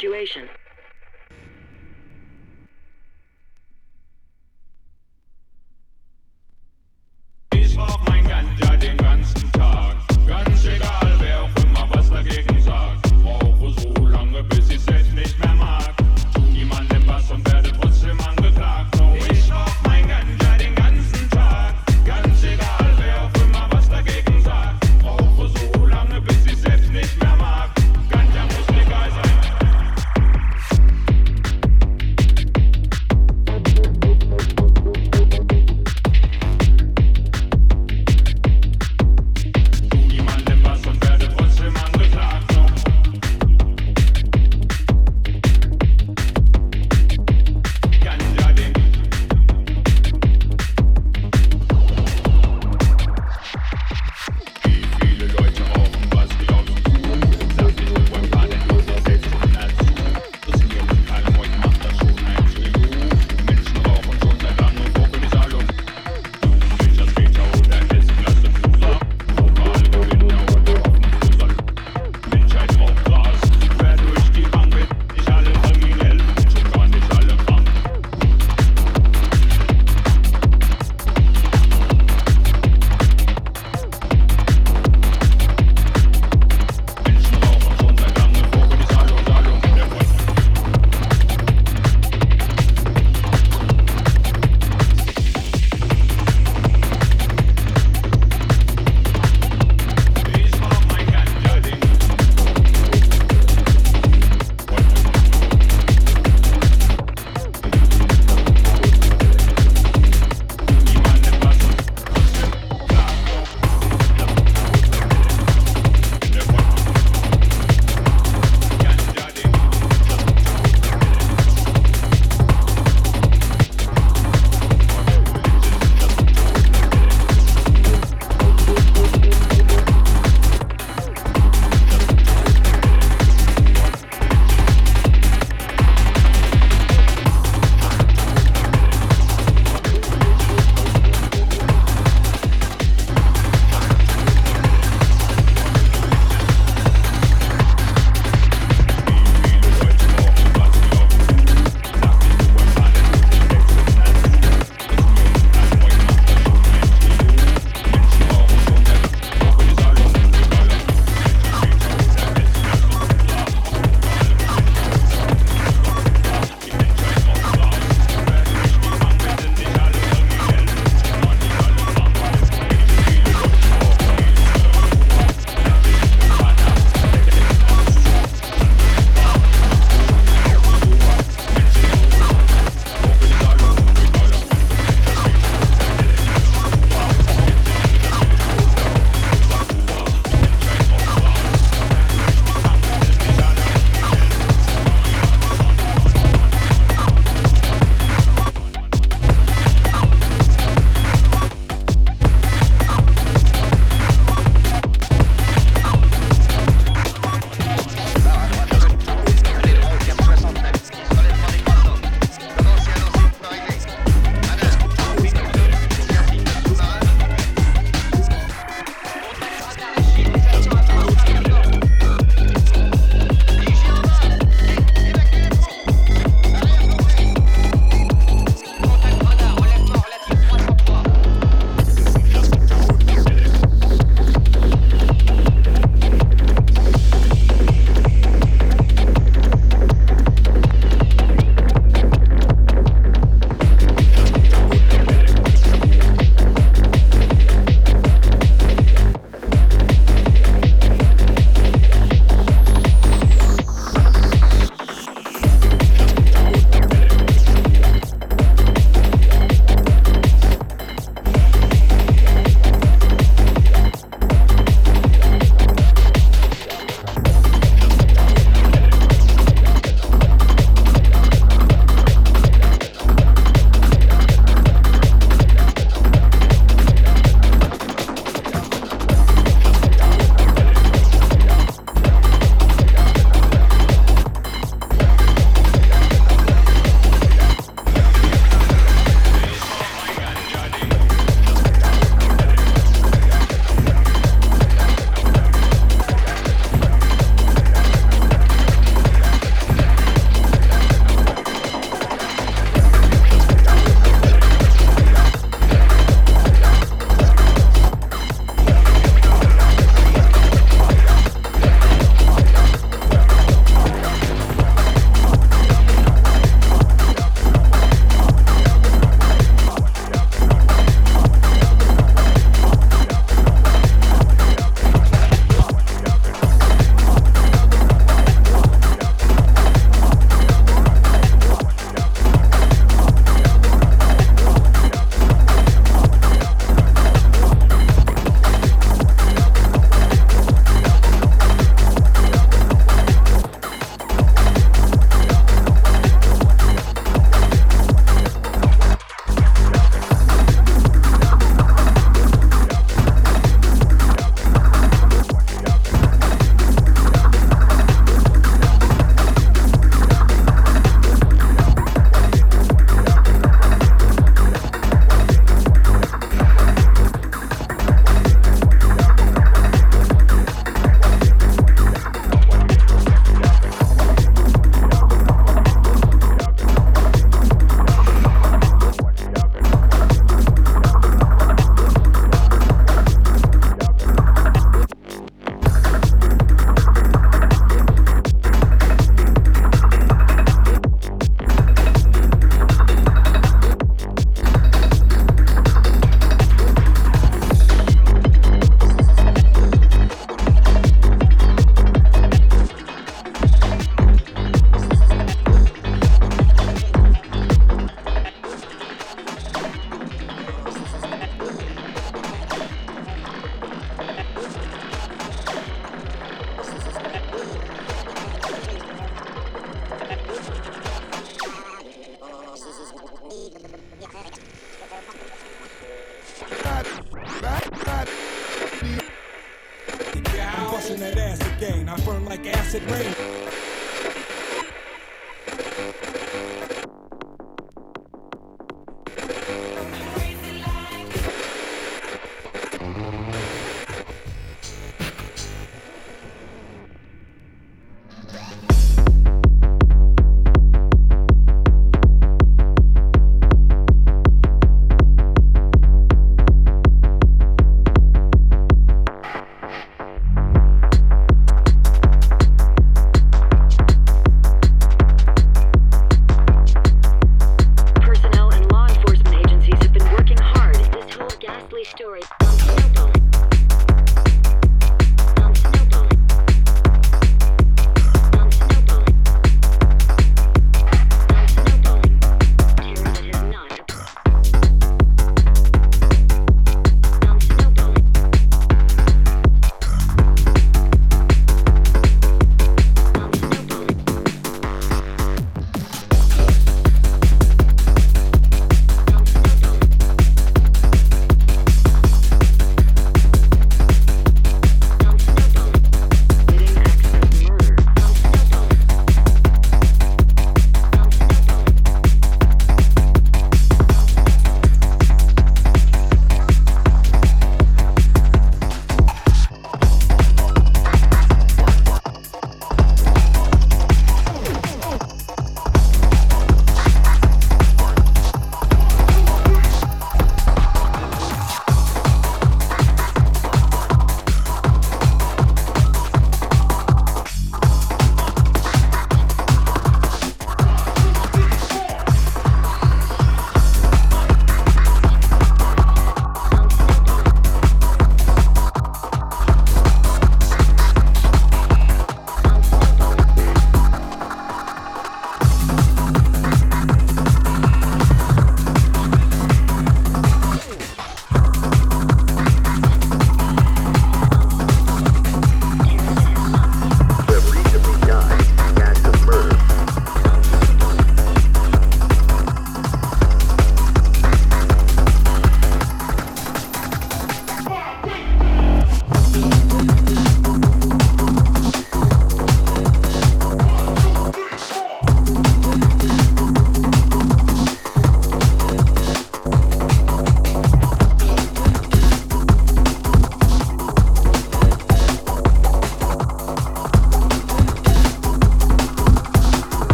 situation.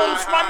These fools